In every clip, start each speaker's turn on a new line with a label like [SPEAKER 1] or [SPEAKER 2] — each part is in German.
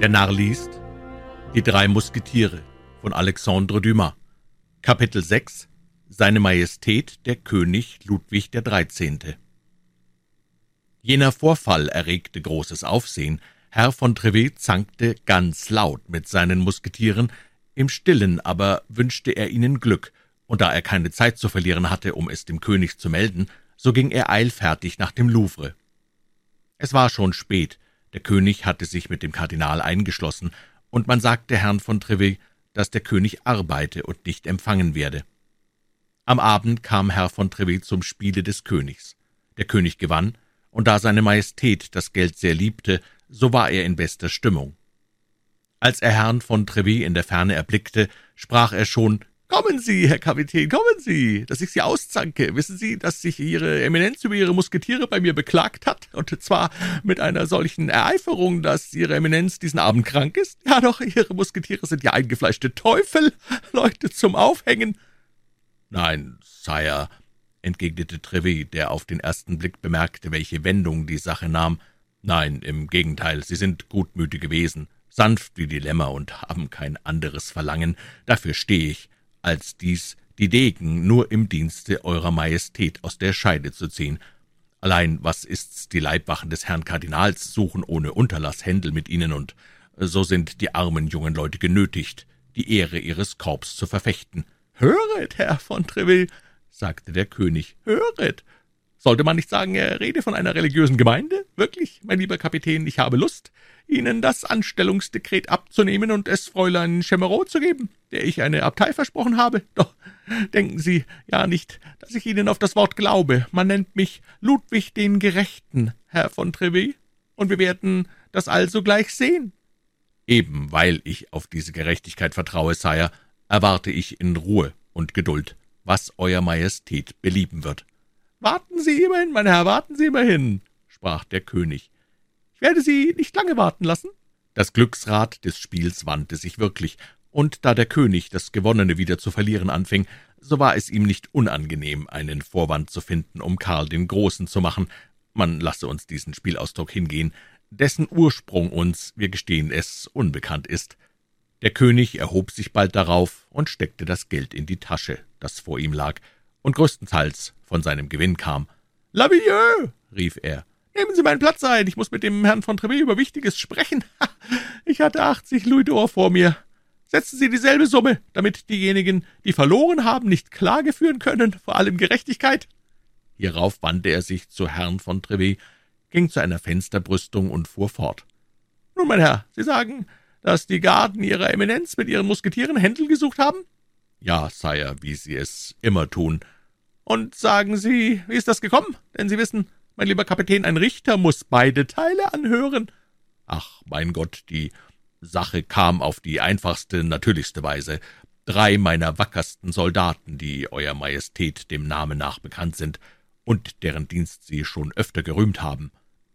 [SPEAKER 1] Der Narr liest Die drei Musketiere von Alexandre Dumas Kapitel 6 Seine Majestät der König Ludwig 13. Jener Vorfall erregte großes Aufsehen. Herr von Trevet zankte ganz laut mit seinen Musketieren, im Stillen aber wünschte er ihnen Glück, und da er keine Zeit zu verlieren hatte, um es dem König zu melden, so ging er eilfertig nach dem Louvre. Es war schon spät, der König hatte sich mit dem Kardinal eingeschlossen, und man sagte Herrn von Trevet, dass der König arbeite und nicht empfangen werde. Am Abend kam Herr von Trevet zum Spiele des Königs. Der König gewann, und da seine Majestät das Geld sehr liebte, so war er in bester Stimmung. Als er Herrn von Trevet in der Ferne erblickte, sprach er schon Kommen Sie, Herr Kapitän, kommen Sie, dass ich Sie auszanke. Wissen Sie, dass sich Ihre Eminenz über Ihre Musketiere bei mir beklagt hat, und zwar mit einer solchen Ereiferung, dass Ihre Eminenz diesen Abend krank ist? Ja doch, Ihre Musketiere sind ja eingefleischte Teufel, Leute zum Aufhängen.
[SPEAKER 2] Nein, Sire, entgegnete Trevet, der auf den ersten Blick bemerkte, welche Wendung die Sache nahm. Nein, im Gegenteil, Sie sind gutmütige Wesen, sanft wie die Lämmer und haben kein anderes Verlangen. Dafür stehe ich als dies die Degen nur im Dienste Eurer Majestät aus der Scheide zu ziehen. Allein was ist's, die Leibwachen des Herrn Kardinals suchen ohne Unterlass Händel mit ihnen, und so sind die armen jungen Leute genötigt, die Ehre ihres Korps zu verfechten.
[SPEAKER 1] Höret, Herr von Treville, sagte der König, höret, sollte man nicht sagen, er rede von einer religiösen Gemeinde? Wirklich, mein lieber Kapitän, ich habe Lust, Ihnen das Anstellungsdekret abzunehmen und es Fräulein Chemerot zu geben, der ich eine Abtei versprochen habe. Doch denken Sie ja nicht, dass ich Ihnen auf das Wort glaube. Man nennt mich Ludwig den Gerechten, Herr von Trevet, und wir werden das also gleich sehen.
[SPEAKER 2] Eben weil ich auf diese Gerechtigkeit vertraue, Sire, erwarte ich in Ruhe und Geduld, was Euer Majestät belieben wird.
[SPEAKER 1] Warten Sie immerhin, mein Herr, warten Sie immerhin, sprach der König. Ich werde Sie nicht lange warten lassen.
[SPEAKER 2] Das Glücksrad des Spiels wandte sich wirklich, und da der König das Gewonnene wieder zu verlieren anfing, so war es ihm nicht unangenehm, einen Vorwand zu finden, um Karl den Großen zu machen, man lasse uns diesen Spielausdruck hingehen, dessen Ursprung uns, wir gestehen es, unbekannt ist. Der König erhob sich bald darauf und steckte das Geld in die Tasche, das vor ihm lag, und größtenteils von seinem Gewinn kam.
[SPEAKER 1] »Lavilleux«, rief er, »nehmen Sie meinen Platz ein, ich muss mit dem Herrn von Trevet über Wichtiges sprechen. Ich hatte achtzig Louis d'Or vor mir. Setzen Sie dieselbe Summe, damit diejenigen, die verloren haben, nicht Klage führen können, vor allem Gerechtigkeit.«
[SPEAKER 2] Hierauf wandte er sich zu Herrn von Trevet, ging zu einer Fensterbrüstung und fuhr fort.
[SPEAKER 1] »Nun, mein Herr, Sie sagen, dass die Garden Ihrer Eminenz mit Ihren Musketieren Händel gesucht haben?«
[SPEAKER 2] »Ja, Sire, wie Sie es immer tun.«
[SPEAKER 1] »Und sagen Sie, wie ist das gekommen? Denn Sie wissen, mein lieber Kapitän, ein Richter muss beide Teile anhören.«
[SPEAKER 2] »Ach, mein Gott, die Sache kam auf die einfachste, natürlichste Weise. Drei meiner wackersten Soldaten, die Euer Majestät dem Namen nach bekannt sind und deren Dienst Sie schon öfter gerühmt haben.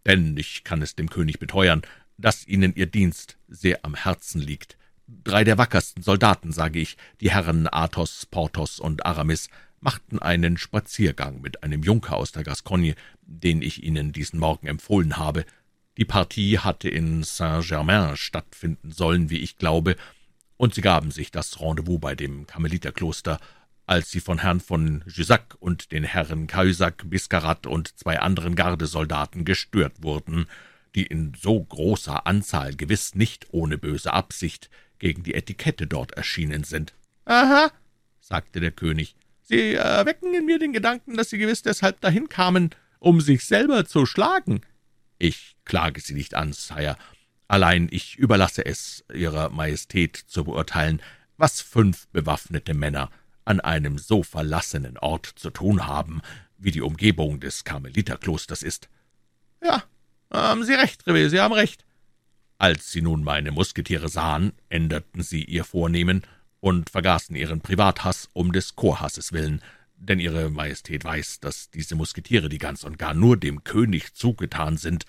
[SPEAKER 2] Denn ich kann es dem König beteuern, dass Ihnen Ihr Dienst sehr am Herzen liegt. Drei der wackersten Soldaten, sage ich, die Herren Athos, Porthos und Aramis, machten einen Spaziergang mit einem Junker aus der Gascogne, den ich Ihnen diesen Morgen empfohlen habe. Die Partie hatte in Saint-Germain stattfinden sollen, wie ich glaube, und sie gaben sich das Rendezvous bei dem Karmeliterkloster, als sie von Herrn von Jussac und den Herren Cahusac, Biscarat und zwei anderen Gardesoldaten gestört wurden, die in so großer Anzahl gewiss nicht ohne böse Absicht gegen die Etikette dort erschienen sind.
[SPEAKER 1] »Aha«, sagte der König, »Sie erwecken in mir den Gedanken, dass Sie gewiss deshalb dahin kamen, um sich selber zu schlagen.«
[SPEAKER 2] »Ich klage Sie nicht an, Sire. Allein ich überlasse es Ihrer Majestät zu beurteilen, was fünf bewaffnete Männer an einem so verlassenen Ort zu tun haben, wie die Umgebung des Karmeliterklosters ist.«
[SPEAKER 1] »Ja, haben Sie recht, Revé, Sie haben recht.«
[SPEAKER 2] Als Sie nun meine Musketiere sahen, änderten sie ihr Vornehmen und vergaßen ihren Privathass um des Chorhasses willen, denn Ihre Majestät weiß, dass diese Musketiere, die ganz und gar nur dem König zugetan sind,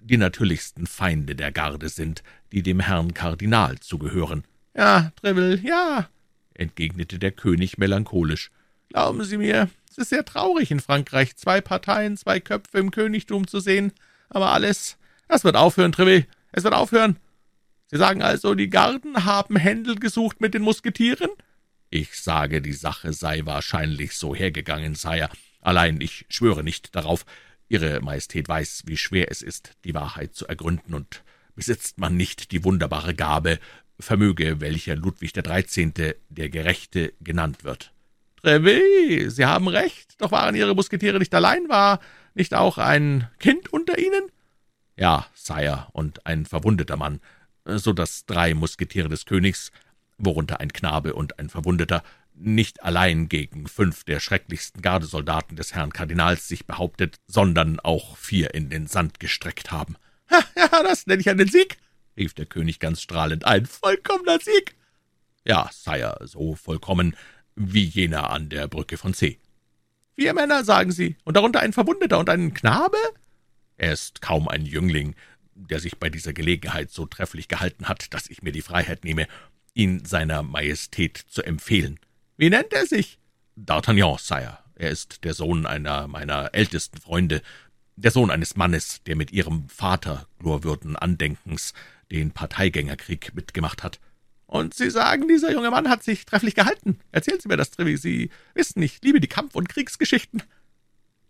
[SPEAKER 2] die natürlichsten Feinde der Garde sind, die dem Herrn Kardinal zugehören.
[SPEAKER 1] »Ja, Treville, ja«, entgegnete der König melancholisch. »Glauben Sie mir, es ist sehr traurig, in Frankreich zwei Parteien, zwei Köpfe im Königtum zu sehen, aber alles, das wird aufhören, Treville, es wird aufhören.
[SPEAKER 2] Sie sagen also, die Garden haben Händel gesucht mit den Musketieren?
[SPEAKER 1] Ich sage, die Sache sei wahrscheinlich so hergegangen, Sire. Allein ich schwöre nicht darauf. Ihre Majestät weiß, wie schwer es ist, die Wahrheit zu ergründen, und besitzt man nicht die wunderbare Gabe, vermöge welcher Ludwig der Dreizehnte der Gerechte genannt wird.
[SPEAKER 2] Trevis, Sie haben recht, doch waren Ihre Musketiere nicht allein, war nicht auch ein Kind unter ihnen?
[SPEAKER 1] Ja, Sire, und ein verwundeter Mann, so dass drei Musketiere des Königs worunter ein Knabe und ein Verwundeter, nicht allein gegen fünf der schrecklichsten Gardesoldaten des Herrn Kardinals sich behauptet, sondern auch vier in den Sand gestreckt haben.
[SPEAKER 2] »Ha, ja, das nenne ich einen Sieg«, rief der König ganz strahlend, »ein vollkommener Sieg!«
[SPEAKER 1] »Ja, Sire, so vollkommen wie jener an der Brücke von C.«
[SPEAKER 2] »Vier Männer, sagen Sie, und darunter ein Verwundeter und ein Knabe?«
[SPEAKER 1] »Er ist kaum ein Jüngling, der sich bei dieser Gelegenheit so trefflich gehalten hat, dass ich mir die Freiheit nehme, ihn seiner Majestät zu empfehlen.
[SPEAKER 2] Wie nennt er sich?
[SPEAKER 1] D'Artagnan, Sire. Er ist der Sohn einer meiner ältesten Freunde, der Sohn eines Mannes, der mit ihrem Vater glorwürden Andenkens den Parteigängerkrieg mitgemacht hat.
[SPEAKER 2] Und Sie sagen, dieser junge Mann hat sich trefflich gehalten. Erzählen Sie mir das, Trevi. Sie wissen, ich liebe die Kampf- und Kriegsgeschichten.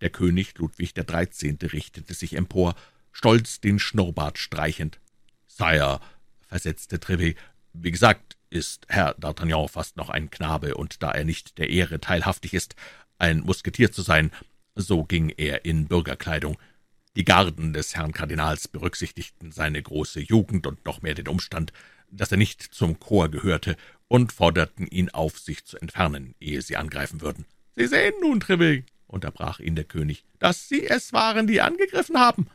[SPEAKER 1] Der König Ludwig der Dreizehnte richtete sich empor, stolz den Schnurrbart streichend. Sire, versetzte Trevet, wie gesagt, ist Herr D'Artagnan fast noch ein Knabe, und da er nicht der Ehre teilhaftig ist, ein Musketier zu sein, so ging er in Bürgerkleidung. Die Garden des Herrn Kardinals berücksichtigten seine große Jugend und noch mehr den Umstand, dass er nicht zum Chor gehörte, und forderten ihn auf, sich zu entfernen, ehe sie angreifen würden.
[SPEAKER 2] »Sie sehen nun, Treville«, unterbrach ihn der König, »dass Sie es waren, die angegriffen haben.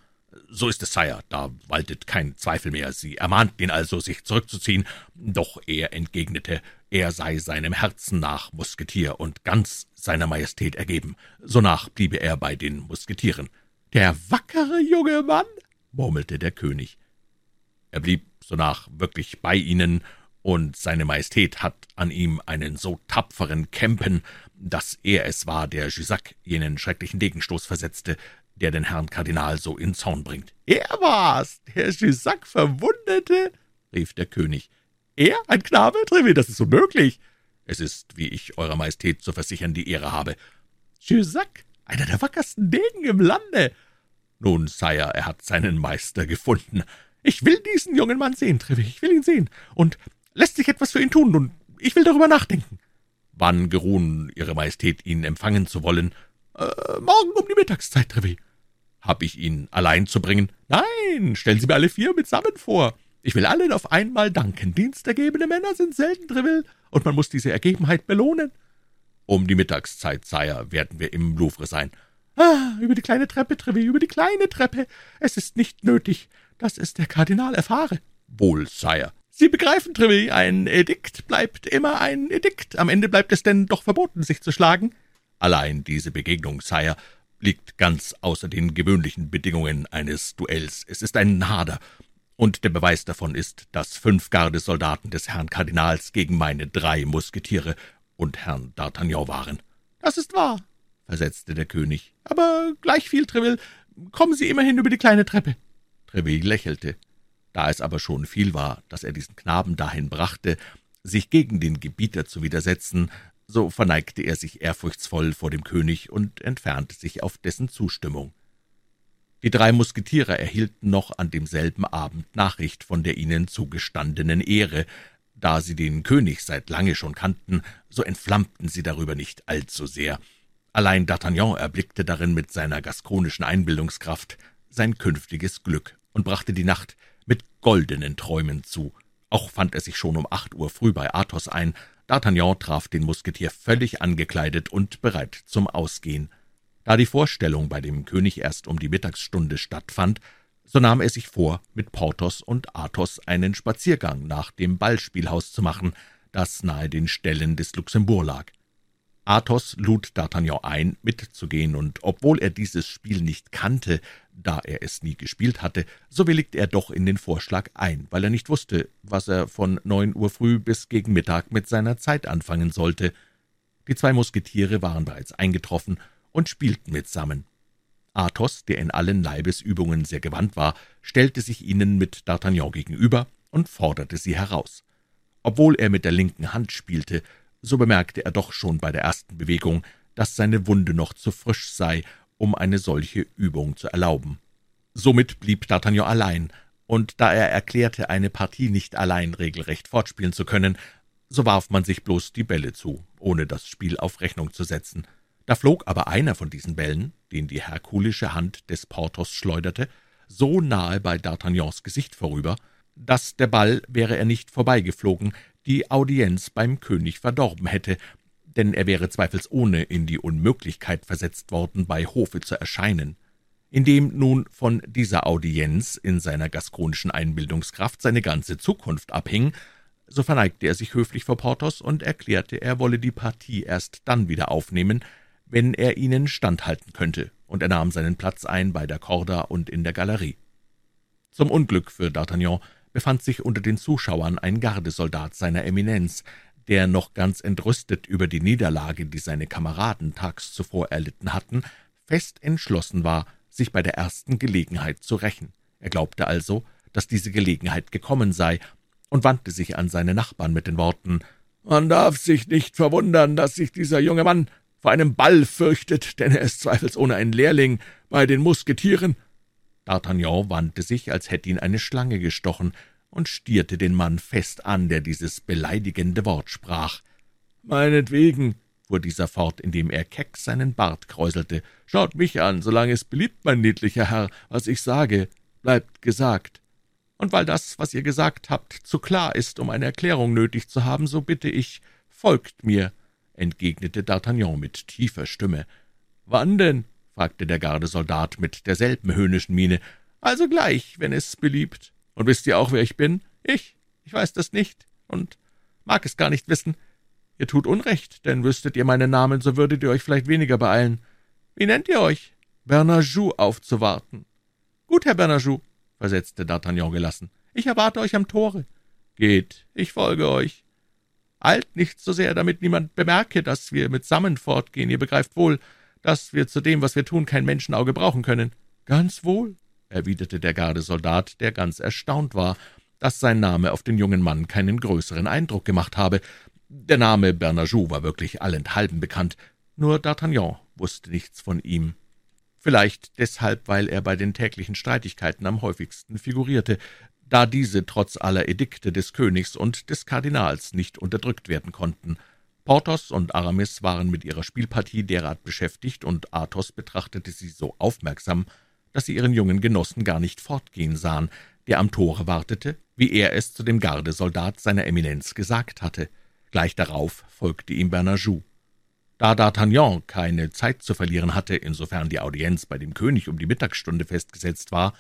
[SPEAKER 1] »So ist es, Sire, da waltet kein Zweifel mehr. Sie ermahnten ihn also, sich zurückzuziehen, doch er entgegnete, er sei seinem Herzen nach Musketier und ganz seiner Majestät ergeben. Sonach bliebe er bei den Musketieren.«
[SPEAKER 2] »Der wackere junge Mann«,
[SPEAKER 1] murmelte der König. »Er blieb sonach wirklich bei ihnen, und seine Majestät hat an ihm einen so tapferen Kämpen, dass er es war, der Jussac jenen schrecklichen Degenstoß versetzte, der den Herrn Kardinal so in Zorn bringt.
[SPEAKER 2] »Er war's, der Jussac verwundete«, rief der König. »Er, ein Knabe, Treville, das ist unmöglich.«
[SPEAKER 1] »Es ist, wie ich Eurer Majestät zu versichern die Ehre habe.«
[SPEAKER 2] »Jussac, einer der wackersten Degen im Lande.«
[SPEAKER 1] »Nun, Sire, er hat seinen Meister gefunden.«
[SPEAKER 2] »Ich will diesen jungen Mann sehen, Treville, ich will ihn sehen. Und lässt sich etwas für ihn tun, und ich will darüber nachdenken.«
[SPEAKER 1] »Wann geruhen Ihre Majestät, ihn empfangen zu wollen?«
[SPEAKER 2] äh, »Morgen um die Mittagszeit, Treville.«
[SPEAKER 1] Hab ich ihn allein zu bringen?
[SPEAKER 2] Nein, stellen Sie mir alle vier mitsammen vor. Ich will allen auf einmal danken. Dienstergebene Männer sind selten, Treville, und man muss diese Ergebenheit belohnen.
[SPEAKER 1] Um die Mittagszeit, Sire, werden wir im Louvre sein.
[SPEAKER 2] Ah, über die kleine Treppe, Treville, über die kleine Treppe. Es ist nicht nötig, dass es der Kardinal erfahre.
[SPEAKER 1] Wohl, Sire.
[SPEAKER 2] Sie begreifen, Treville, ein Edikt bleibt immer ein Edikt. Am Ende bleibt es denn doch verboten, sich zu schlagen.
[SPEAKER 1] Allein diese Begegnung, Sire, liegt ganz außer den gewöhnlichen Bedingungen eines Duells. Es ist ein Hader, und der Beweis davon ist, dass fünf Gardesoldaten des Herrn Kardinals gegen meine drei Musketiere und Herrn D'Artagnan waren.
[SPEAKER 2] »Das ist wahr«, versetzte der König, »aber gleichviel, Treville, kommen Sie immerhin über die kleine Treppe.«
[SPEAKER 1] Treville lächelte. Da es aber schon viel war, dass er diesen Knaben dahin brachte, sich gegen den Gebieter zu widersetzen, so verneigte er sich ehrfurchtsvoll vor dem König und entfernte sich auf dessen Zustimmung. Die drei Musketiere erhielten noch an demselben Abend Nachricht von der ihnen zugestandenen Ehre. Da sie den König seit lange schon kannten, so entflammten sie darüber nicht allzu sehr. Allein D'Artagnan erblickte darin mit seiner gaskonischen Einbildungskraft sein künftiges Glück und brachte die Nacht mit goldenen Träumen zu. Auch fand er sich schon um acht Uhr früh bei Athos ein, D'Artagnan traf den Musketier völlig angekleidet und bereit zum Ausgehen. Da die Vorstellung bei dem König erst um die Mittagsstunde stattfand, so nahm er sich vor, mit Porthos und Athos einen Spaziergang nach dem Ballspielhaus zu machen, das nahe den Ställen des Luxembourg lag. Athos lud D'Artagnan ein, mitzugehen, und obwohl er dieses Spiel nicht kannte, da er es nie gespielt hatte, so willigte er doch in den Vorschlag ein, weil er nicht wusste, was er von neun Uhr früh bis gegen Mittag mit seiner Zeit anfangen sollte. Die zwei Musketiere waren bereits eingetroffen und spielten mitsammen. Athos, der in allen Leibesübungen sehr gewandt war, stellte sich ihnen mit D'Artagnan gegenüber, und forderte sie heraus. Obwohl er mit der linken Hand spielte, so bemerkte er doch schon bei der ersten Bewegung, dass seine Wunde noch zu frisch sei, um eine solche Übung zu erlauben. Somit blieb D'Artagnan allein, und da er erklärte, eine Partie nicht allein regelrecht fortspielen zu können, so warf man sich bloß die Bälle zu, ohne das Spiel auf Rechnung zu setzen. Da flog aber einer von diesen Bällen, den die herkulische Hand des Porthos schleuderte, so nahe bei D'Artagnans Gesicht vorüber, dass der Ball, wäre er nicht vorbeigeflogen, die Audienz beim König verdorben hätte, denn er wäre zweifelsohne in die Unmöglichkeit versetzt worden, bei Hofe zu erscheinen. Indem nun von dieser Audienz in seiner gaskonischen Einbildungskraft seine ganze Zukunft abhing, so verneigte er sich höflich vor Porthos und erklärte, er wolle die Partie erst dann wieder aufnehmen, wenn er ihnen standhalten könnte, und er nahm seinen Platz ein bei der Korda und in der Galerie. Zum Unglück für D'Artagnan befand sich unter den Zuschauern ein Gardesoldat seiner Eminenz, der noch ganz entrüstet über die Niederlage, die seine Kameraden tags zuvor erlitten hatten, fest entschlossen war, sich bei der ersten Gelegenheit zu rächen. Er glaubte also, dass diese Gelegenheit gekommen sei, und wandte sich an seine Nachbarn mit den Worten »Man darf sich nicht verwundern, dass sich dieser junge Mann vor einem Ball fürchtet, denn er ist zweifelsohne ein Lehrling bei den Musketieren.« D'Artagnan wandte sich, als hätte ihn eine Schlange gestochen, und stierte den Mann fest an, der dieses beleidigende Wort sprach. »Meinetwegen«, fuhr dieser fort, indem er keck seinen Bart kräuselte, »schaut mich an, solange es beliebt, mein niedlicher Herr, was ich sage, bleibt gesagt. Und weil das, was ihr gesagt habt, zu klar ist, um eine Erklärung nötig zu haben, so bitte ich, folgt mir, entgegnete D'Artagnan mit tiefer Stimme. Wann denn? fragte der Gardesoldat mit derselben höhnischen Miene. Also gleich, wenn es beliebt. Und wisst ihr auch, wer ich bin? Ich. Ich weiß das nicht und mag es gar nicht wissen. Ihr tut Unrecht, denn wüsstet ihr meinen Namen, so würdet ihr euch vielleicht weniger beeilen. Wie nennt ihr euch? Bernajou aufzuwarten. Gut, Herr Bernajou, versetzte D'Artagnan gelassen. Ich erwarte euch am Tore. Geht, ich folge euch. Eilt nicht so sehr, damit niemand bemerke, dass wir mitsammen fortgehen. Ihr begreift wohl, dass wir zu dem, was wir tun, kein Menschenauge brauchen können. Ganz wohl, erwiderte der Gardesoldat, der ganz erstaunt war, dass sein Name auf den jungen Mann keinen größeren Eindruck gemacht habe. Der Name Bernajou war wirklich allenthalben bekannt, nur D'Artagnan wusste nichts von ihm. Vielleicht deshalb, weil er bei den täglichen Streitigkeiten am häufigsten figurierte, da diese trotz aller Edikte des Königs und des Kardinals nicht unterdrückt werden konnten. Porthos und Aramis waren mit ihrer Spielpartie derart beschäftigt, und Athos betrachtete sie so aufmerksam, dass sie ihren jungen Genossen gar nicht fortgehen sahen, der am Tore wartete, wie er es zu dem Gardesoldat seiner Eminenz gesagt hatte. Gleich darauf folgte ihm Bernajou. Da D'Artagnan keine Zeit zu verlieren hatte, insofern die Audienz bei dem König um die Mittagsstunde festgesetzt war,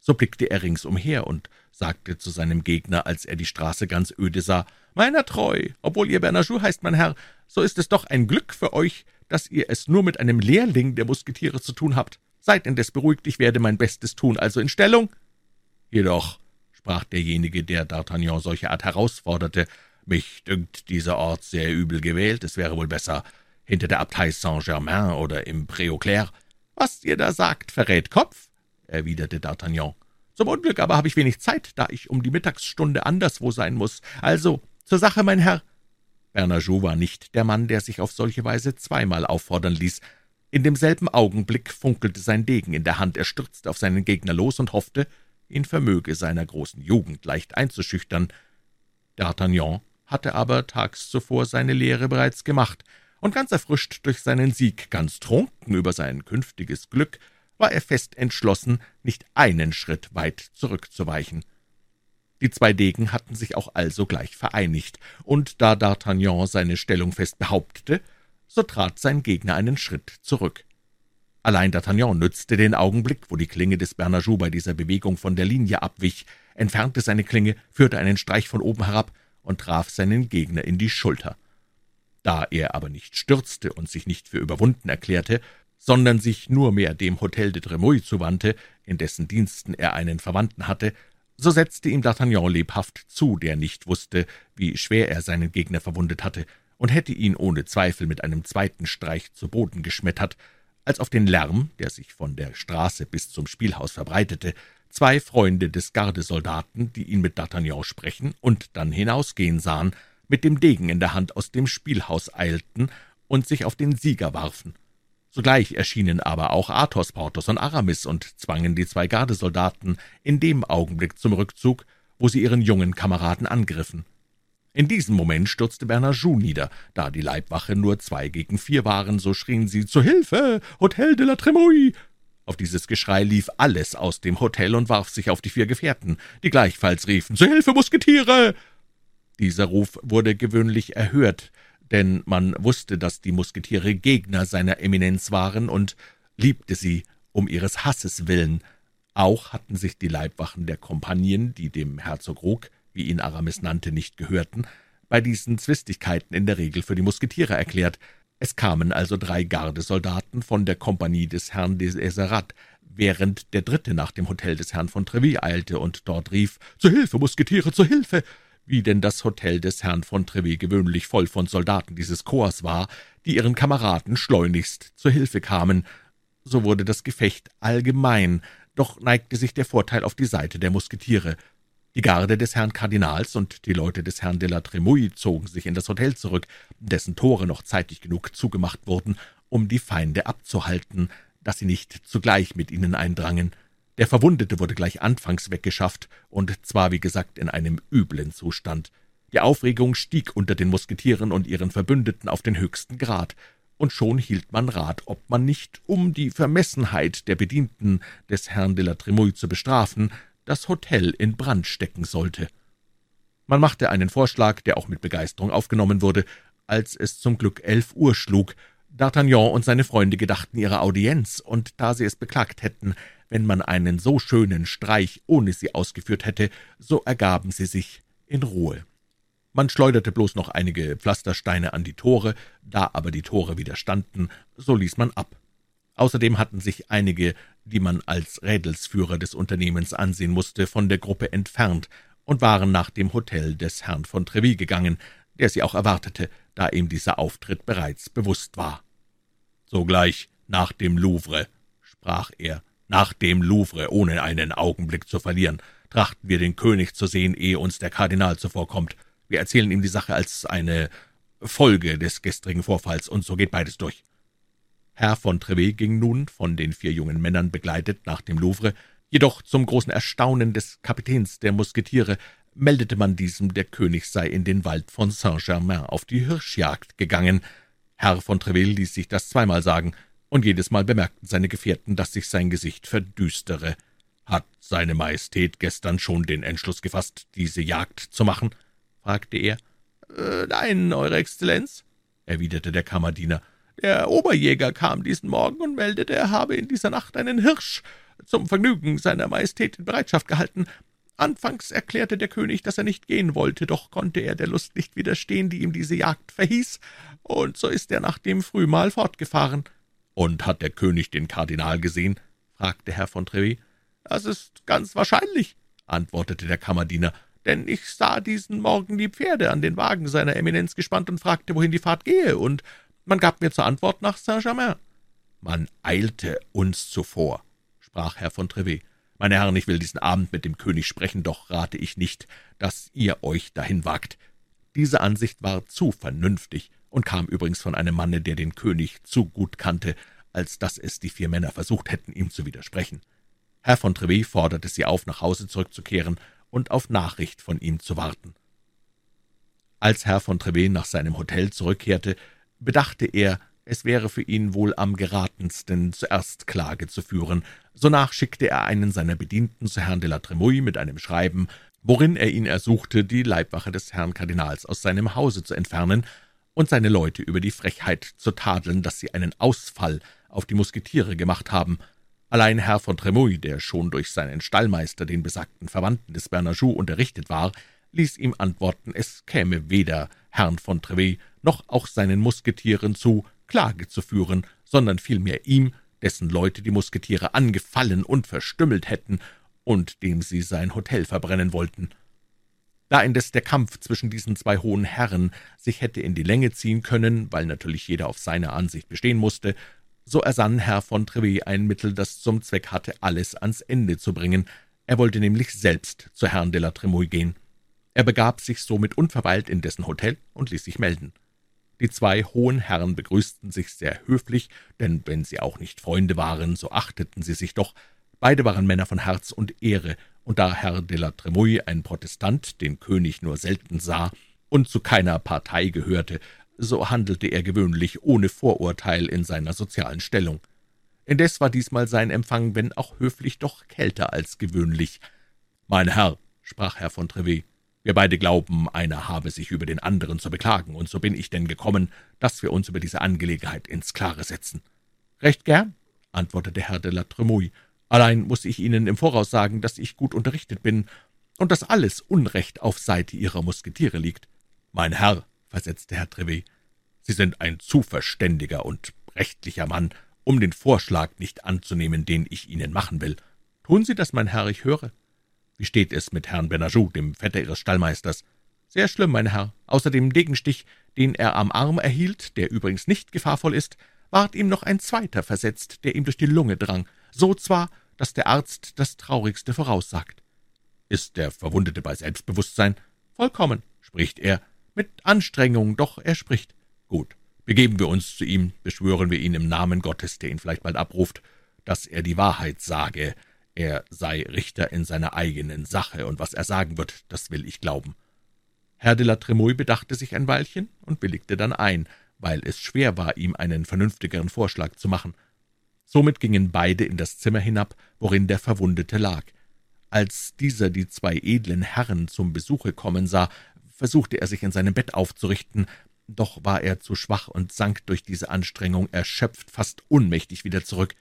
[SPEAKER 1] so blickte er ringsumher und sagte zu seinem Gegner, als er die Straße ganz öde sah, »Meiner treu, obwohl ihr Bernajou heißt, mein Herr, so ist es doch ein Glück für euch, dass ihr es nur mit einem Lehrling der Musketiere zu tun habt. Seid indes beruhigt, ich werde mein Bestes tun, also in Stellung.« »Jedoch«, sprach derjenige, der D'Artagnan solche Art herausforderte, »mich dünkt dieser Ort sehr übel gewählt, es wäre wohl besser hinter der Abtei Saint-Germain oder im Pré-aux-Clercs.« »Was ihr da sagt, verrät Kopf«, erwiderte D'Artagnan. »Zum Unglück aber habe ich wenig Zeit, da ich um die Mittagsstunde anderswo sein muss. Also, zur Sache, mein Herr.« Bernajou war nicht der Mann, der sich auf solche Weise zweimal auffordern ließ. In demselben Augenblick funkelte sein Degen in der Hand, er stürzte auf seinen Gegner los und hoffte, ihn vermöge seiner großen Jugend leicht einzuschüchtern. D'Artagnan hatte aber tags zuvor seine Lehre bereits gemacht, und ganz erfrischt durch seinen Sieg, ganz trunken über sein künftiges Glück, war er fest entschlossen, nicht einen Schritt weit zurückzuweichen. Die zwei Degen hatten sich auch alsogleich vereinigt, und da D'Artagnan seine Stellung fest behauptete, so trat sein Gegner einen Schritt zurück. Allein D'Artagnan nützte den Augenblick, wo die Klinge des Bernajou bei dieser Bewegung von der Linie abwich, entfernte seine Klinge, führte einen Streich von oben herab und traf seinen Gegner in die Schulter. Da er aber nicht stürzte und sich nicht für überwunden erklärte, sondern sich nur mehr dem Hotel de Tremouille zuwandte, in dessen Diensten er einen Verwandten hatte, so setzte ihm D'Artagnan lebhaft zu, der nicht wusste, wie schwer er seinen Gegner verwundet hatte, und hätte ihn ohne Zweifel mit einem zweiten Streich zu Boden geschmettert, als auf den Lärm, der sich von der Straße bis zum Spielhaus verbreitete, zwei Freunde des Gardesoldaten, die ihn mit D'Artagnan sprechen und dann hinausgehen sahen, mit dem Degen in der Hand aus dem Spielhaus eilten und sich auf den Sieger warfen. Sogleich erschienen aber auch Athos, Porthos und Aramis und zwangen die zwei Gardesoldaten in dem Augenblick zum Rückzug, wo sie ihren jungen Kameraden angriffen. In diesem Moment stürzte Bernajoux nieder. Da die Leibwache nur zwei gegen vier waren, so schrien sie »Zu Hilfe! Hotel de la Tremouille!« Auf dieses Geschrei lief alles aus dem Hotel und warf sich auf die vier Gefährten, die gleichfalls riefen »Zu Hilfe, Musketiere!« Dieser Ruf wurde gewöhnlich erhört, denn man wusste, dass die Musketiere Gegner seiner Eminenz waren und liebte sie um ihres Hasses willen. Auch hatten sich die Leibwachen der Kompagnen, die dem Herzog Ruck, wie ihn Aramis nannte, nicht gehörten, bei diesen Zwistigkeiten in der Regel für die Musketiere erklärt. Es kamen also drei Gardesoldaten von der Kompanie des Herrn des Eserat, während der dritte nach dem Hotel des Herrn von Treville eilte und dort rief, »Zu Hilfe, Musketiere, zu Hilfe!« wie denn das Hotel des Herrn von Treville gewöhnlich voll von Soldaten dieses Korps war, die ihren Kameraden schleunigst zur Hilfe kamen. So wurde das Gefecht allgemein, doch neigte sich der Vorteil auf die Seite der Musketiere. Die Garde des Herrn Kardinals und die Leute des Herrn de la Tremouille zogen sich in das Hotel zurück, dessen Tore noch zeitig genug zugemacht wurden, um die Feinde abzuhalten, dass sie nicht zugleich mit ihnen eindrangen. Der Verwundete wurde gleich anfangs weggeschafft, und zwar, wie gesagt, in einem üblen Zustand. Die Aufregung stieg unter den Musketieren und ihren Verbündeten auf den höchsten Grad, und schon hielt man Rat, ob man nicht, um die Vermessenheit der Bedienten des Herrn de la Tremouille zu bestrafen, das Hotel in Brand stecken sollte. Man machte einen Vorschlag, der auch mit Begeisterung aufgenommen wurde, als es zum Glück elf Uhr schlug. D'Artagnan und seine Freunde gedachten ihrer Audienz, und da sie es beklagt hätten, wenn man einen so schönen Streich ohne sie ausgeführt hätte, so ergaben sie sich in Ruhe. Man schleuderte bloß noch einige Pflastersteine an die Tore, da aber die Tore widerstanden, so ließ man ab. Außerdem hatten sich einige, die man als Rädelsführer des Unternehmens ansehen musste, von der Gruppe entfernt und waren nach dem Hotel des Herrn von Treville gegangen, der sie auch erwartete, da ihm dieser Auftritt bereits bewusst war. »Sogleich nach dem Louvre«, sprach er, »nach dem Louvre, ohne einen Augenblick zu verlieren, trachten wir den König zu sehen, ehe uns der Kardinal zuvorkommt. Wir erzählen ihm die Sache als eine Folge des gestrigen Vorfalls, und so geht beides durch.« Herr von Treville ging nun, von den vier jungen Männern begleitet, nach dem Louvre, jedoch zum großen Erstaunen des Kapitäns der Musketiere meldete man diesem, der König sei in den Wald von Saint-Germain auf die Hirschjagd gegangen. Herr von Treville ließ sich das zweimal sagen, und jedes Mal bemerkten seine Gefährten, dass sich sein Gesicht verdüstere. »Hat seine Majestät gestern schon den Entschluss gefasst, diese Jagd zu machen?« fragte er.
[SPEAKER 2] Äh, »Nein, Eure Exzellenz«, erwiderte der Kammerdiener. »Der Oberjäger kam diesen Morgen und meldete, er habe in dieser Nacht einen Hirsch zum Vergnügen seiner Majestät in Bereitschaft gehalten. Anfangs erklärte der König, dass er nicht gehen wollte, doch konnte er der Lust nicht widerstehen, die ihm diese Jagd verhieß, und so ist er nach dem Frühmahl fortgefahren.«
[SPEAKER 1] »Und hat der König den Kardinal gesehen?« fragte Herr von Treville.
[SPEAKER 2] »Das ist ganz wahrscheinlich«, antwortete der Kammerdiener, »denn ich sah diesen Morgen die Pferde an den Wagen seiner Eminenz gespannt und fragte, wohin die Fahrt gehe, und man gab mir zur Antwort nach Saint-Germain.«
[SPEAKER 1] »Man eilte uns zuvor«, sprach Herr von Treville. »Meine Herren, ich will diesen Abend mit dem König sprechen, doch rate ich nicht, dass ihr euch dahin wagt.« Diese Ansicht war zu vernünftig und kam übrigens von einem Manne, der den König zu gut kannte, als dass es die vier Männer versucht hätten, ihm zu widersprechen. Herr von Treville forderte sie auf, nach Hause zurückzukehren und auf Nachricht von ihm zu warten. Als Herr von Treville nach seinem Hotel zurückkehrte, bedachte er, es wäre für ihn wohl am geratensten, zuerst Klage zu führen. Sonach schickte er einen seiner Bedienten zu Herrn de la Tremouille mit einem Schreiben, worin er ihn ersuchte, die Leibwache des Herrn Kardinals aus seinem Hause zu entfernen, und seine Leute über die Frechheit zu tadeln, dass sie einen Ausfall auf die Musketiere gemacht haben. Allein Herr von Tremouille, der schon durch seinen Stallmeister, den besagten Verwandten des Bernajoux, unterrichtet war, ließ ihm antworten, es käme weder Herrn von Treville noch auch seinen Musketieren zu, Klage zu führen, sondern vielmehr ihm, dessen Leute die Musketiere angefallen und verstümmelt hätten und dem sie sein Hotel verbrennen wollten. Da indes der Kampf zwischen diesen zwei hohen Herren sich hätte in die Länge ziehen können, weil natürlich jeder auf seine Ansicht bestehen musste, so ersann Herr von Treville ein Mittel, das zum Zweck hatte, alles ans Ende zu bringen. Er wollte nämlich selbst zu Herrn de la Tremouille gehen. Er begab sich somit unverweilt in dessen Hotel und ließ sich melden. Die zwei hohen Herren begrüßten sich sehr höflich, denn wenn sie auch nicht Freunde waren, so achteten sie sich doch. Beide waren Männer von Herz und Ehre, und da Herr de la Tremouille ein Protestant den König nur selten sah und zu keiner Partei gehörte, so handelte er gewöhnlich ohne Vorurteil in seiner sozialen Stellung. Indes war diesmal sein Empfang, wenn auch höflich, doch kälter als gewöhnlich. »Mein Herr«, sprach Herr von Trevet, »wir beide glauben, einer habe sich über den anderen zu beklagen, und so bin ich denn gekommen, dass wir uns über diese Angelegenheit ins Klare setzen.« »Recht gern«, antwortete Herr de la Tremouille, »allein muss ich Ihnen im Voraus sagen, dass ich gut unterrichtet bin und dass alles Unrecht auf Seite Ihrer Musketiere liegt.« »Mein Herr«, versetzte Herr Trevet, »Sie sind ein zu verständiger und rechtlicher Mann, um den Vorschlag nicht anzunehmen, den ich Ihnen machen will. Tun Sie das, mein Herr, ich höre. Wie steht es mit Herrn Benajou, dem Vetter Ihres Stallmeisters? Sehr schlimm, mein Herr. Außer dem Degenstich, den er am Arm erhielt, der übrigens nicht gefahrvoll ist, ward ihm noch ein zweiter versetzt, der ihm durch die Lunge drang, so zwar, dass der Arzt das Traurigste voraussagt. Ist der Verwundete bei Selbstbewusstsein? Vollkommen, spricht er. Mit Anstrengung, doch er spricht. Gut, Begeben wir uns zu ihm, beschwören wir ihn im Namen Gottes, der ihn vielleicht bald abruft, dass er die Wahrheit sage, er sei Richter in seiner eigenen Sache, und was er sagen wird, das will ich glauben. Herr de la Tremouille bedachte sich ein Weilchen und willigte dann ein, weil es schwer war, ihm einen vernünftigeren Vorschlag zu machen. Somit gingen beide in das Zimmer hinab, worin der Verwundete lag. Als dieser die zwei edlen Herren zum Besuche kommen sah, versuchte er sich in seinem Bett aufzurichten, doch war er zu schwach und sank durch diese Anstrengung erschöpft, fast ohnmächtig wieder zurück.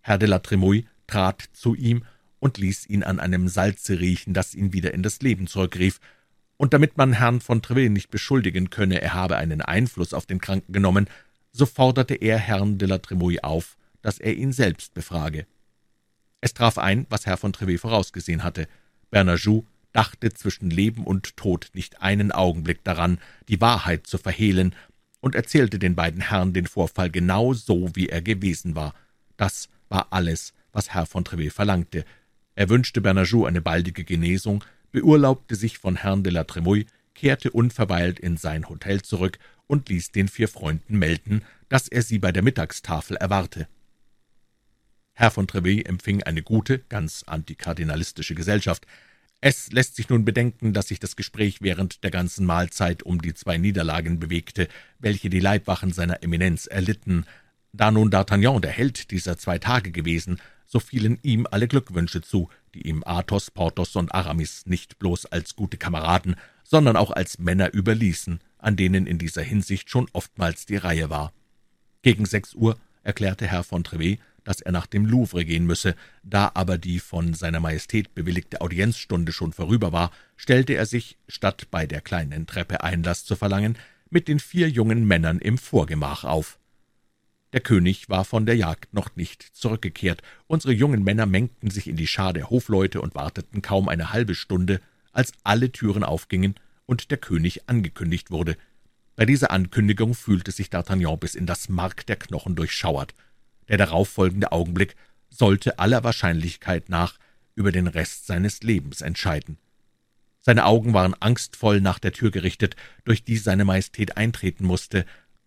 [SPEAKER 1] Herr de la Tremouille trat zu ihm und ließ ihn an einem Salze riechen, das ihn wieder in das Leben zurückrief, und damit man Herrn von Treville nicht beschuldigen könne, er habe einen Einfluss auf den Kranken genommen, so forderte er Herrn de la Tremouille auf, dass er ihn selbst befrage. Es traf ein, was Herr von Treville vorausgesehen hatte. Bernajoux dachte zwischen Leben und Tod nicht einen Augenblick daran, die Wahrheit zu verhehlen, und erzählte den beiden Herren den Vorfall genau so, wie er gewesen war. Das war alles, was Herr von Treville verlangte. Er wünschte Bernajoux eine baldige Genesung, beurlaubte sich von Herrn de la Tremouille, kehrte unverweilt in sein Hotel zurück und ließ den vier Freunden melden, dass er sie bei der Mittagstafel erwarte. Herr von Treville empfing eine gute, ganz antikardinalistische Gesellschaft, es lässt sich nun bedenken, dass sich das Gespräch während der ganzen Mahlzeit um die zwei Niederlagen bewegte, welche die Leibwachen seiner Eminenz erlitten. Da nun D'Artagnan der Held dieser zwei Tage gewesen, so fielen ihm alle Glückwünsche zu, die ihm Athos, Porthos und Aramis nicht bloß als gute Kameraden, sondern auch als Männer überließen, an denen in dieser Hinsicht schon oftmals die Reihe war. Gegen sechs Uhr erklärte Herr von Trevet, dass er nach dem Louvre gehen müsse. Da aber die von seiner Majestät bewilligte Audienzstunde schon vorüber war, stellte er sich, statt bei der kleinen Treppe Einlass zu verlangen, mit den vier jungen Männern im Vorgemach auf. Der König war von der Jagd noch nicht zurückgekehrt. Unsere jungen Männer mengten sich in die Schar der Hofleute und warteten kaum eine halbe Stunde, als alle Türen aufgingen und der König angekündigt wurde. Bei dieser Ankündigung fühlte sich D'Artagnan bis in das Mark der Knochen durchschauert. Der darauffolgende Augenblick sollte aller Wahrscheinlichkeit nach über den Rest seines Lebens entscheiden. Seine Augen waren angstvoll nach der Tür gerichtet, durch die seine Majestät eintreten musste.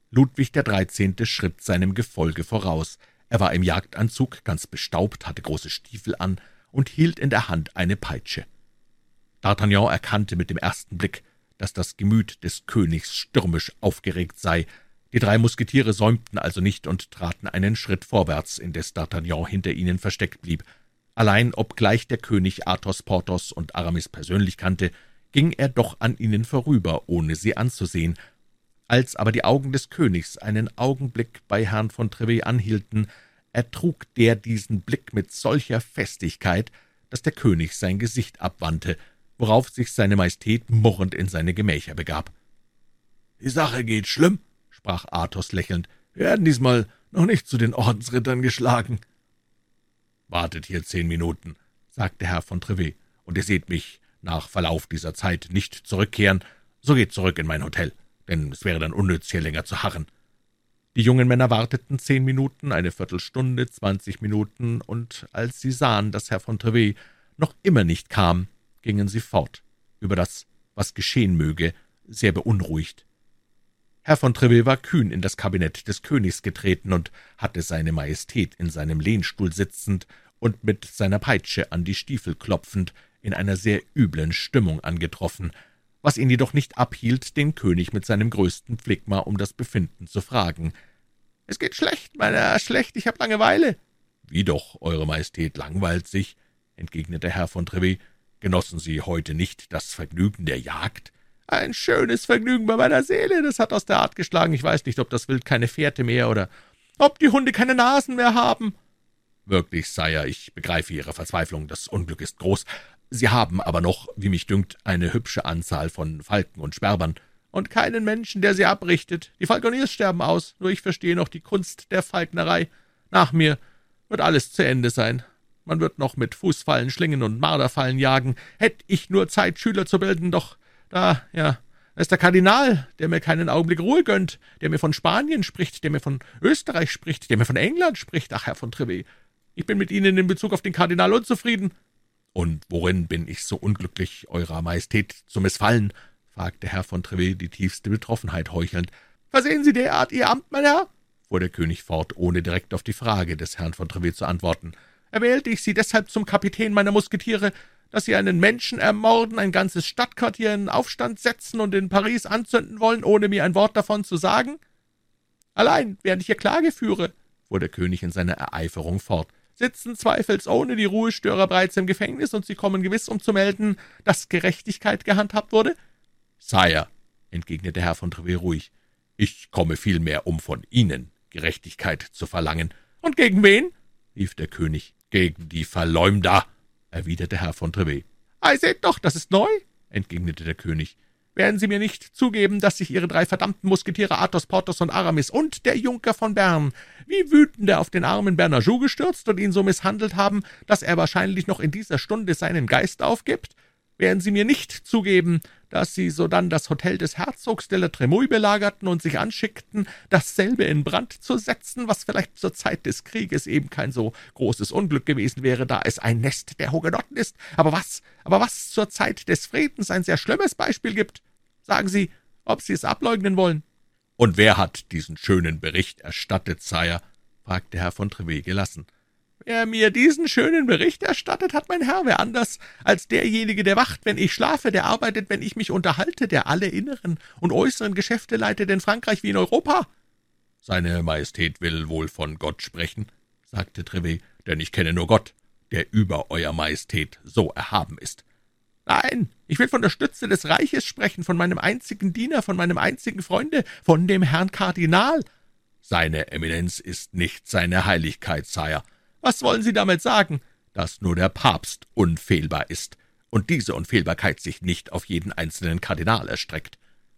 [SPEAKER 1] Ludwig der Dreizehnte schritt seinem Gefolge voraus. Er war im Jagdanzug, ganz bestaubt, hatte große Stiefel an und hielt in der Hand eine Peitsche. D'Artagnan erkannte mit dem ersten Blick, dass das Gemüt des Königs stürmisch aufgeregt sei, die drei Musketiere säumten also nicht und traten einen Schritt vorwärts, indes D'Artagnan hinter ihnen versteckt blieb. Allein, obgleich der König Athos, Porthos und Aramis persönlich kannte, ging er doch an ihnen vorüber, ohne sie anzusehen. Als aber die Augen des Königs einen Augenblick bei Herrn von Trevet anhielten, ertrug der diesen Blick mit solcher Festigkeit, dass der König sein Gesicht abwandte, worauf sich seine Majestät murrend in seine Gemächer begab. »Die Sache geht schlimm«, sprach Athos lächelnd, »wir werden diesmal noch nicht zu den Ordensrittern geschlagen.« »Wartet hier zehn Minuten«, sagte Herr von Trevet, »und ihr seht mich nach Verlauf dieser Zeit nicht zurückkehren, so geht zurück in mein Hotel, denn es wäre dann unnütz, hier länger zu harren.« Die jungen Männer warteten zehn Minuten, eine Viertelstunde, zwanzig Minuten, und als sie sahen, dass Herr von Trevet noch immer nicht kam, gingen sie fort, über das, was geschehen möge, sehr beunruhigt. Herr von Treville war kühn in das Kabinett des Königs getreten und hatte seine Majestät in seinem Lehnstuhl sitzend und mit seiner Peitsche an die Stiefel klopfend in einer sehr üblen Stimmung angetroffen, was ihn jedoch nicht abhielt, den König mit seinem größten Phlegma um das Befinden zu fragen. »Es geht schlecht, mein Herr, schlecht, ich habe Langeweile.«
[SPEAKER 2] »Wie doch, Eure Majestät langweilt sich«, entgegnete Herr von Treville. »Genossen Sie heute nicht das Vergnügen der Jagd?«
[SPEAKER 1] »Ein schönes Vergnügen bei meiner Seele, das hat aus der Art geschlagen. Ich weiß nicht, ob das Wild keine Fährte mehr oder ob die Hunde keine Nasen mehr haben.«
[SPEAKER 2] »Wirklich, Sire, ich begreife Ihre Verzweiflung, das Unglück ist groß, Sie haben aber noch, wie mich dünkt, eine hübsche Anzahl von Falken und Sperbern.
[SPEAKER 1] Und keinen Menschen, der sie abrichtet. Die Falkoniers sterben aus, nur ich verstehe noch die Kunst der Falknerei. Nach mir wird alles zu Ende sein. Man wird noch mit Fußfallen, Schlingen und Marderfallen jagen. Hätt ich nur Zeit, Schüler zu bilden, doch da, ja, da ist der Kardinal, der mir keinen Augenblick Ruhe gönnt, der mir von Spanien spricht, der mir von Österreich spricht, der mir von England spricht. Ach, Herr von Trevet, ich bin mit Ihnen in Bezug auf den Kardinal unzufrieden.
[SPEAKER 2] »Und worin bin ich so unglücklich, Eurer Majestät zu missfallen?« fragte Herr von Treville die tiefste Betroffenheit heuchelnd.
[SPEAKER 1] »Versehen Sie derart Ihr Amt, mein Herr?«
[SPEAKER 2] fuhr der König fort, ohne direkt auf die Frage des Herrn von Treville zu antworten.
[SPEAKER 1] »Erwählte ich Sie deshalb zum Kapitän meiner Musketiere, dass Sie einen Menschen ermorden, ein ganzes Stadtquartier in Aufstand setzen und in Paris anzünden wollen, ohne mir ein Wort davon zu sagen? Allein, während ich hier Klage führe«, fuhr der König in seiner Ereiferung fort, sitzen zweifelsohne die Ruhestörer bereits im Gefängnis, und Sie kommen gewiss, um zu melden, dass Gerechtigkeit gehandhabt wurde?«
[SPEAKER 2] »Sire«, entgegnete Herr von Treville ruhig, »ich komme vielmehr, um von Ihnen Gerechtigkeit zu verlangen.«
[SPEAKER 1] »Und gegen wen?«
[SPEAKER 2] rief der König. »Gegen die Verleumder«, erwiderte Herr von Treville.
[SPEAKER 1] »Ei, seht doch, das ist neu«, entgegnete der König. Werden Sie mir nicht zugeben, dass sich Ihre drei verdammten Musketiere Athos, Porthos und Aramis und der Junker von Bern wie wütende auf den armen Bernajoux gestürzt und ihn so misshandelt haben, dass er wahrscheinlich noch in dieser Stunde seinen Geist aufgibt? Werden Sie mir nicht zugeben, dass Sie sodann das Hotel des Herzogs de la Tremouille belagerten und sich anschickten, dasselbe in Brand zu setzen, was vielleicht zur Zeit des Krieges eben kein so großes Unglück gewesen wäre, da es ein Nest der Hugenotten ist, aber was, aber was zur Zeit des Friedens ein sehr schlimmes Beispiel gibt? Sagen Sie, ob Sie es ableugnen wollen.«
[SPEAKER 2] »Und wer hat diesen schönen Bericht erstattet, Sire?« fragte Herr von Trevet gelassen.
[SPEAKER 1] »Wer mir diesen schönen Bericht erstattet hat, mein Herr, wer anders als derjenige, der wacht, wenn ich schlafe, der arbeitet, wenn ich mich unterhalte, der alle inneren und äußeren Geschäfte leitet in Frankreich wie in Europa.«
[SPEAKER 2] »Seine Majestät will wohl von Gott sprechen«, sagte Trevet, »denn ich kenne nur Gott, der über Euer Majestät so erhaben ist.
[SPEAKER 1] Nein, ich will von der Stütze des Reiches sprechen, von meinem einzigen Diener, von meinem einzigen Freunde, von dem Herrn Kardinal.
[SPEAKER 2] Seine Eminenz ist nicht seine Heiligkeit, Sire.
[SPEAKER 1] Was wollen Sie damit sagen?
[SPEAKER 2] Dass nur der Papst unfehlbar ist und diese Unfehlbarkeit sich nicht auf jeden einzelnen Kardinal erstreckt.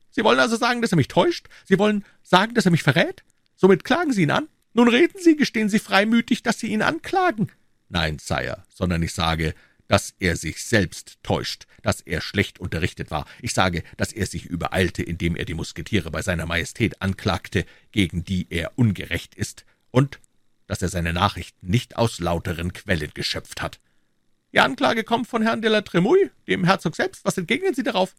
[SPEAKER 1] Sie wollen also sagen, dass er mich täuscht? Sie wollen sagen, dass er mich verrät? Somit klagen Sie ihn an? Nun reden Sie, gestehen Sie freimütig, dass Sie ihn anklagen.
[SPEAKER 2] Nein, Sire, sondern ich sage, dass er sich selbst täuscht, dass er schlecht unterrichtet war. Ich sage, dass er sich übereilte, indem er die Musketiere bei seiner Majestät anklagte, gegen die er ungerecht ist, und dass er seine Nachrichten nicht aus lauteren Quellen geschöpft hat.
[SPEAKER 1] Die Anklage kommt von Herrn de la Tremouille, dem Herzog selbst. Was entgegnen Sie darauf?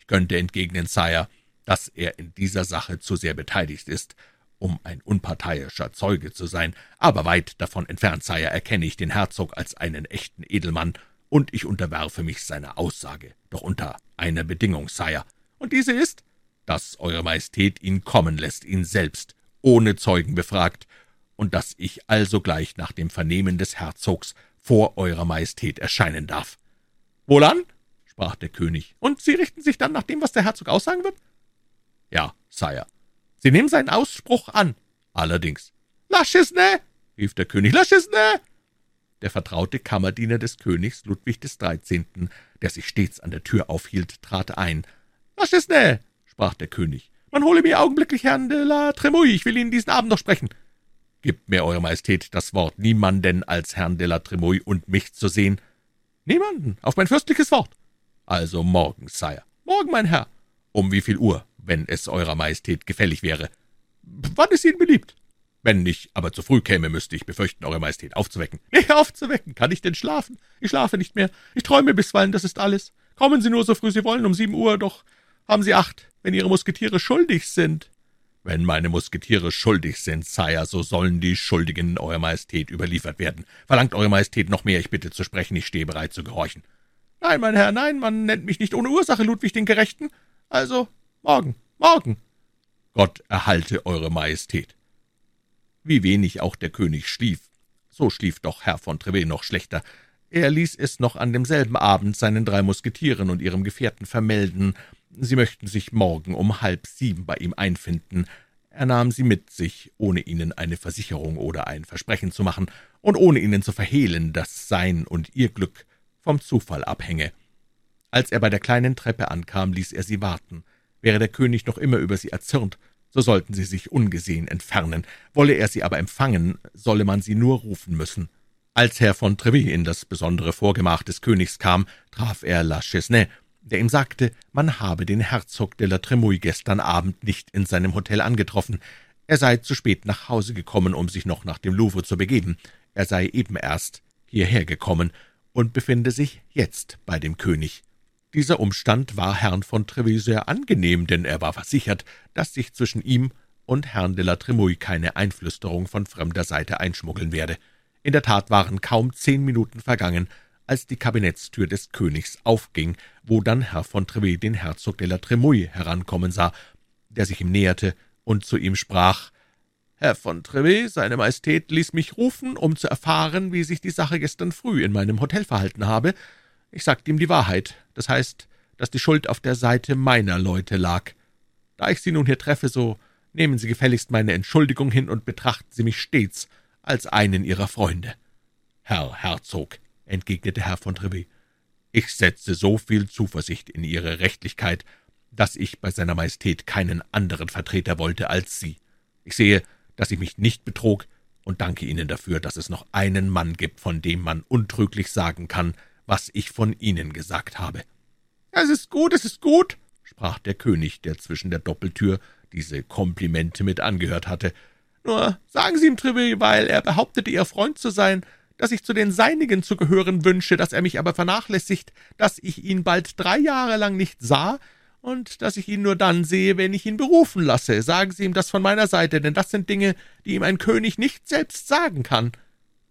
[SPEAKER 2] Ich könnte entgegnen, Sire, dass er in dieser Sache zu sehr beteiligt ist, um ein unparteiischer Zeuge zu sein, aber weit davon entfernt, Sire, erkenne ich den Herzog als einen echten Edelmann, und ich unterwerfe mich seiner Aussage, doch unter einer Bedingung, Sire.
[SPEAKER 1] Und diese ist?
[SPEAKER 2] Dass Eure Majestät ihn kommen lässt, ihn selbst, ohne Zeugen befragt, und dass ich alsogleich nach dem Vernehmen des Herzogs vor Eurer Majestät erscheinen darf.
[SPEAKER 1] Wohlan? sprach der König. Und Sie richten sich dann nach dem, was der Herzog aussagen wird?
[SPEAKER 2] Ja, Sire.
[SPEAKER 1] Sie nehmen seinen Ausspruch an.
[SPEAKER 2] Allerdings.
[SPEAKER 1] Lasch es ne! rief der König. Lasch es ne!
[SPEAKER 2] Der vertraute Kammerdiener des Königs Ludwig des Dreizehnten, der sich stets an der Tür aufhielt, trat ein.
[SPEAKER 1] Lasch es ne! sprach der König. Man hole mir augenblicklich Herrn de la Tremouille, ich will Ihnen diesen Abend noch sprechen.
[SPEAKER 2] Gibt mir Eure Majestät das Wort, niemanden als Herrn de la Tremouille und mich zu sehen?
[SPEAKER 1] Niemanden, auf mein fürstliches Wort.
[SPEAKER 2] Also morgen, Sire.
[SPEAKER 1] Morgen, mein Herr.
[SPEAKER 2] Um wie viel Uhr? wenn es Eurer Majestät gefällig wäre.
[SPEAKER 1] Wann es Ihnen beliebt?
[SPEAKER 2] Wenn ich aber zu früh käme, müsste ich befürchten, Eure Majestät aufzuwecken.
[SPEAKER 1] Nee, aufzuwecken. Kann ich denn schlafen? Ich schlafe nicht mehr. Ich träume bisweilen, das ist alles. Kommen Sie nur so früh Sie wollen, um sieben Uhr, doch haben Sie Acht, wenn Ihre Musketiere schuldig sind.
[SPEAKER 2] Wenn meine Musketiere schuldig sind, Sire, so sollen die Schuldigen Eurer Majestät überliefert werden. Verlangt Eure Majestät noch mehr, ich bitte zu sprechen, ich stehe bereit zu gehorchen.
[SPEAKER 1] Nein, mein Herr, nein, man nennt mich nicht ohne Ursache Ludwig den Gerechten. Also, morgen, morgen.
[SPEAKER 2] Gott erhalte Eure Majestät. Wie wenig auch der König schlief, so schlief doch Herr von Trevet noch schlechter. Er ließ es noch an demselben Abend seinen drei Musketieren und ihrem Gefährten vermelden, sie möchten sich morgen um halb sieben bei ihm einfinden. Er nahm sie mit sich, ohne ihnen eine Versicherung oder ein Versprechen zu machen und ohne ihnen zu verhehlen, dass sein und ihr Glück vom Zufall abhänge. Als er bei der kleinen Treppe ankam, ließ er sie warten. Wäre der König noch immer über sie erzürnt, so sollten sie sich ungesehen entfernen. Wolle er sie aber empfangen, solle man sie nur rufen müssen. Als Herr von Treville in das besondere Vorgemach des Königs kam, traf er La Chesnay, der ihm sagte, man habe den Herzog de la Tremouille gestern Abend nicht in seinem Hotel angetroffen. Er sei zu spät nach Hause gekommen, um sich noch nach dem Louvre zu begeben. Er sei eben erst hierher gekommen und befinde sich jetzt bei dem König. Dieser Umstand war Herrn von Treville sehr angenehm, denn er war versichert, dass sich zwischen ihm und Herrn de la Tremouille keine Einflüsterung von fremder Seite einschmuggeln werde. In der Tat waren kaum zehn Minuten vergangen, als die Kabinettstür des Königs aufging, wo dann Herr von Treville den Herzog de la Tremouille herankommen sah, der sich ihm näherte und zu ihm sprach, »Herr von Treville, seine Majestät ließ mich rufen, um zu erfahren, wie sich die Sache gestern früh in meinem Hotel verhalten habe. Ich sagte ihm die Wahrheit, das heißt, dass die Schuld auf der Seite meiner Leute lag. Da ich Sie nun hier treffe, so nehmen Sie gefälligst meine Entschuldigung hin und betrachten Sie mich stets als einen Ihrer Freunde. Herr Herzog, entgegnete Herr von Treville, ich setze so viel Zuversicht in Ihre Rechtlichkeit, dass ich bei seiner Majestät keinen anderen Vertreter wollte als Sie. Ich sehe, dass ich mich nicht betrog, und danke Ihnen dafür, dass es noch einen Mann gibt, von dem man untrüglich sagen kann, was ich von Ihnen gesagt habe.
[SPEAKER 1] »Es ist gut, es ist gut«,
[SPEAKER 2] sprach der König, der zwischen der Doppeltür diese Komplimente mit angehört hatte.
[SPEAKER 1] »Nur sagen Sie ihm, Treville, weil er behauptete, Ihr Freund zu sein, dass ich zu den Seinigen zu gehören wünsche, dass er mich aber vernachlässigt, dass ich ihn bald drei Jahre lang nicht sah und dass ich ihn nur dann sehe, wenn ich ihn berufen lasse. Sagen Sie ihm das von meiner Seite, denn das sind Dinge, die ihm ein König nicht selbst sagen kann.«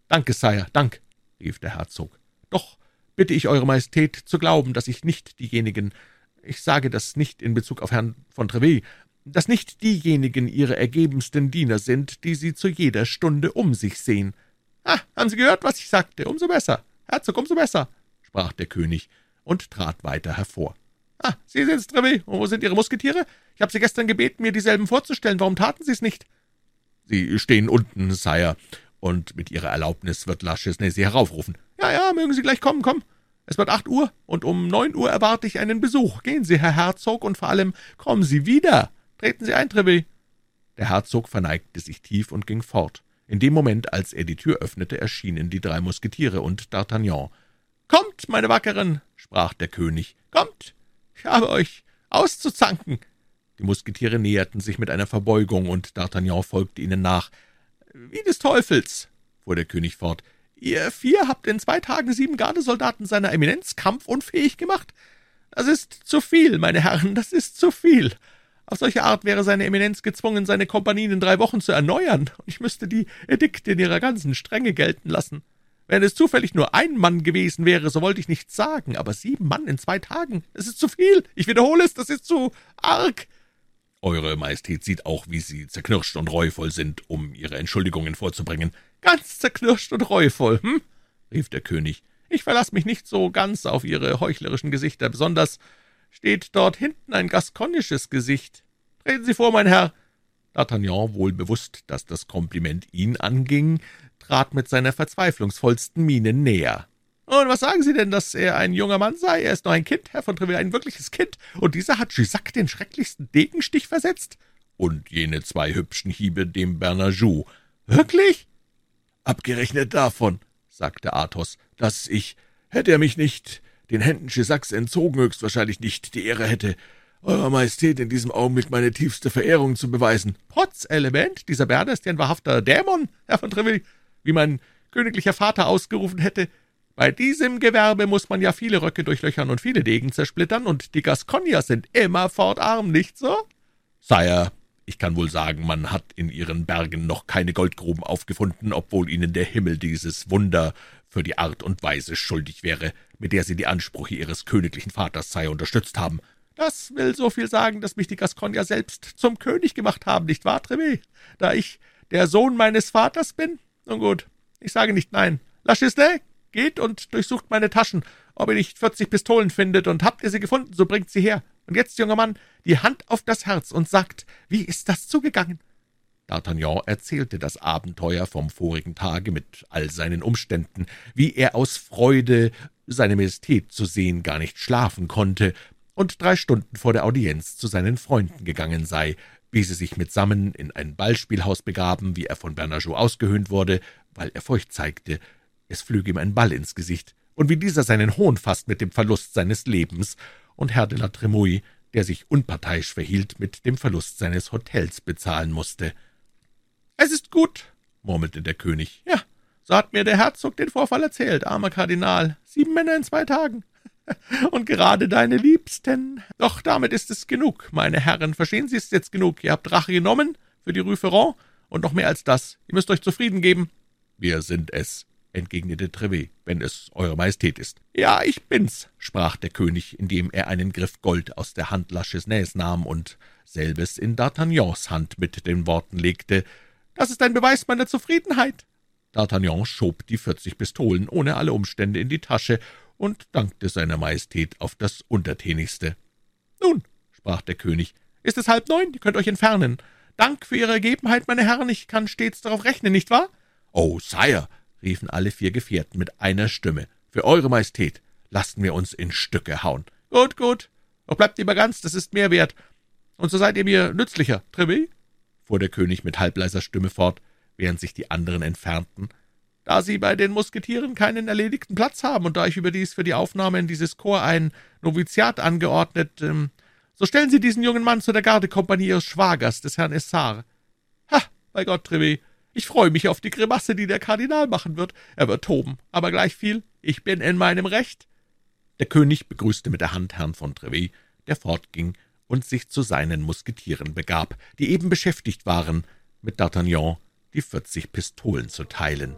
[SPEAKER 2] »Danke, Sire, Dank«, rief der Herzog. »Doch bitte ich Eure Majestät zu glauben, dass ich nicht diejenigen, ich sage das nicht in Bezug auf Herrn von Treville, dass nicht diejenigen Ihre ergebensten Diener sind, die Sie zu jeder Stunde um sich sehen.«
[SPEAKER 1] »Ah, haben Sie gehört, was ich sagte? Umso besser, Herzog, umso besser«, sprach der König und trat weiter hervor. »Ah, Sie sind's, Treville. Und wo sind Ihre Musketiere? Ich habe Sie gestern gebeten, mir dieselben vorzustellen. Warum taten Sie es nicht?«
[SPEAKER 2] »Sie stehen unten, Sire, und mit Ihrer Erlaubnis wird La Chesnay Sie heraufrufen.«
[SPEAKER 1] »Ja, ja, mögen Sie gleich kommen, komm. Es wird acht Uhr, und um neun Uhr erwarte ich einen Besuch. Gehen Sie, Herr Herzog, und vor allem kommen Sie wieder. Treten Sie ein, Treville.«
[SPEAKER 2] Der Herzog verneigte sich tief und ging fort. In dem Moment, als er die Tür öffnete, erschienen die drei Musketiere und D'Artagnan.
[SPEAKER 1] »Kommt, meine Wackeren«, sprach der König, »kommt, ich habe euch auszuzanken.«
[SPEAKER 2] Die Musketiere näherten sich mit einer Verbeugung, und D'Artagnan folgte ihnen nach.
[SPEAKER 1] »Wie des Teufels«, fuhr der König fort, »ihr vier habt in zwei Tagen sieben Gardesoldaten seiner Eminenz kampfunfähig gemacht? Das ist zu viel, meine Herren, das ist zu viel. Auf solche Art wäre seine Eminenz gezwungen, seine Kompanien in drei Wochen zu erneuern, und ich müsste die Edikte in ihrer ganzen Strenge gelten lassen. Wenn es zufällig nur ein Mann gewesen wäre, so wollte ich nichts sagen, aber sieben Mann in zwei Tagen, das ist zu viel. Ich wiederhole es, das ist zu arg.
[SPEAKER 2] Eure Majestät sieht auch, wie Sie zerknirscht und reuvoll sind, um Ihre Entschuldigungen vorzubringen.
[SPEAKER 1] Ganz zerknirscht und reuvoll, hm? rief der König. Ich verlasse mich nicht so ganz auf Ihre heuchlerischen Gesichter, besonders steht dort hinten ein gaskonisches Gesicht. Treten Sie vor, mein Herr.
[SPEAKER 2] D'Artagnan, wohl bewusst, dass das Kompliment ihn anging, trat mit seiner verzweiflungsvollsten Miene näher.
[SPEAKER 1] Und was sagen Sie denn, dass er ein junger Mann sei? Er ist noch ein Kind, Herr von Treville, ein wirkliches Kind. Und dieser hat Jussac den schrecklichsten Degenstich versetzt?
[SPEAKER 2] Und jene zwei hübschen Hiebe dem Bernajou.
[SPEAKER 1] Wirklich?
[SPEAKER 2] Abgerechnet davon, sagte Athos, dass ich, hätte er mich nicht den Händen Jussacs entzogen, höchstwahrscheinlich nicht die Ehre hätte, Eurer Majestät in diesem Augenblick meine tiefste Verehrung zu beweisen.
[SPEAKER 1] Potz, Element, dieser Berner ist ja ein wahrhafter Dämon, Herr von Treville, wie mein königlicher Vater ausgerufen hätte. Bei diesem Gewerbe muss man ja viele Röcke durchlöchern und viele Degen zersplittern, und die Gasconier sind immerfort arm, nicht so?
[SPEAKER 2] Sire, ich kann wohl sagen, man hat in ihren Bergen noch keine Goldgruben aufgefunden, obwohl ihnen der Himmel dieses Wunder für die Art und Weise schuldig wäre, mit der sie die Ansprüche ihres königlichen Vaters sei unterstützt haben.
[SPEAKER 1] Das will so viel sagen, dass mich die Gasconier selbst zum König gemacht haben, nicht wahr, Trevé? Da ich der Sohn meines Vaters bin? Nun gut, ich sage nicht nein. La Chisney, geht und durchsucht meine Taschen, ob ihr nicht vierzig Pistolen findet, und habt ihr sie gefunden, so bringt sie her. Und jetzt, junger Mann, die Hand auf das Herz und sagt, wie ist das zugegangen?«
[SPEAKER 2] D'Artagnan erzählte das Abenteuer vom vorigen Tage mit all seinen Umständen, wie er aus Freude, seine Majestät zu sehen, gar nicht schlafen konnte, und drei Stunden vor der Audienz zu seinen Freunden gegangen sei, wie sie sich mitsammen in ein Ballspielhaus begaben, wie er von Bernajoux ausgehöhnt wurde, weil er Feucht zeigte, es flüge ihm ein Ball ins Gesicht, und wie dieser seinen Hohn fasst mit dem Verlust seines Lebens, und Herr de la Tremouille, der sich unparteiisch verhielt, mit dem Verlust seines Hotels bezahlen musste.
[SPEAKER 1] »Es ist gut«, murmelte der König. »Ja, so hat mir der Herzog den Vorfall erzählt, armer Kardinal. Sieben Männer in zwei Tagen. Und gerade deine Liebsten. Doch damit ist es genug, meine Herren. Verstehen Sie, es jetzt genug. Ihr habt Rache genommen für die Rue Ferrand und noch mehr als das. Ihr müsst euch zufrieden geben.«
[SPEAKER 2] »Wir sind es«, entgegnete Trevet, »wenn es Eure Majestät ist.«
[SPEAKER 1] »Ja, ich bin's«, sprach der König, indem er einen Griff Gold aus der Hand La Chesnays nahm und selbes in D'Artagnans Hand mit den Worten legte, »Das ist ein Beweis meiner Zufriedenheit.«
[SPEAKER 2] D'Artagnan schob die vierzig Pistolen ohne alle Umstände in die Tasche und dankte seiner Majestät auf das Untertänigste.
[SPEAKER 1] »Nun«, sprach der König, »ist es halb neun, ihr könnt euch entfernen. Dank für Ihre Ergebenheit, meine Herren, ich kann stets darauf rechnen, nicht wahr?«
[SPEAKER 2] »Oh, Sire«, riefen alle vier Gefährten mit einer Stimme, »für Eure Majestät lassen wir uns in Stücke hauen.«
[SPEAKER 1] »Gut, gut, doch bleibt lieber ganz, das ist mehr wert. Und so seid ihr mir nützlicher, Trevé?« Fuhr der König mit halbleiser Stimme fort, während sich die anderen entfernten, da Sie bei den Musketieren keinen erledigten Platz haben und da ich überdies für die Aufnahme in dieses Korps ein Noviziat angeordnet, ähm, so stellen Sie diesen jungen Mann zu der Gardekompanie Ihres Schwagers, des Herrn Essar. Ha, bei Gott, Trevé, ich freue mich auf die Grimasse, die der Kardinal machen wird. Er wird toben, aber gleich viel, ich bin in meinem Recht.«
[SPEAKER 2] Der König begrüßte mit der Hand Herrn von Trevet, der fortging und sich zu seinen Musketieren begab, die eben beschäftigt waren, mit D'Artagnan die vierzig Pistolen zu teilen.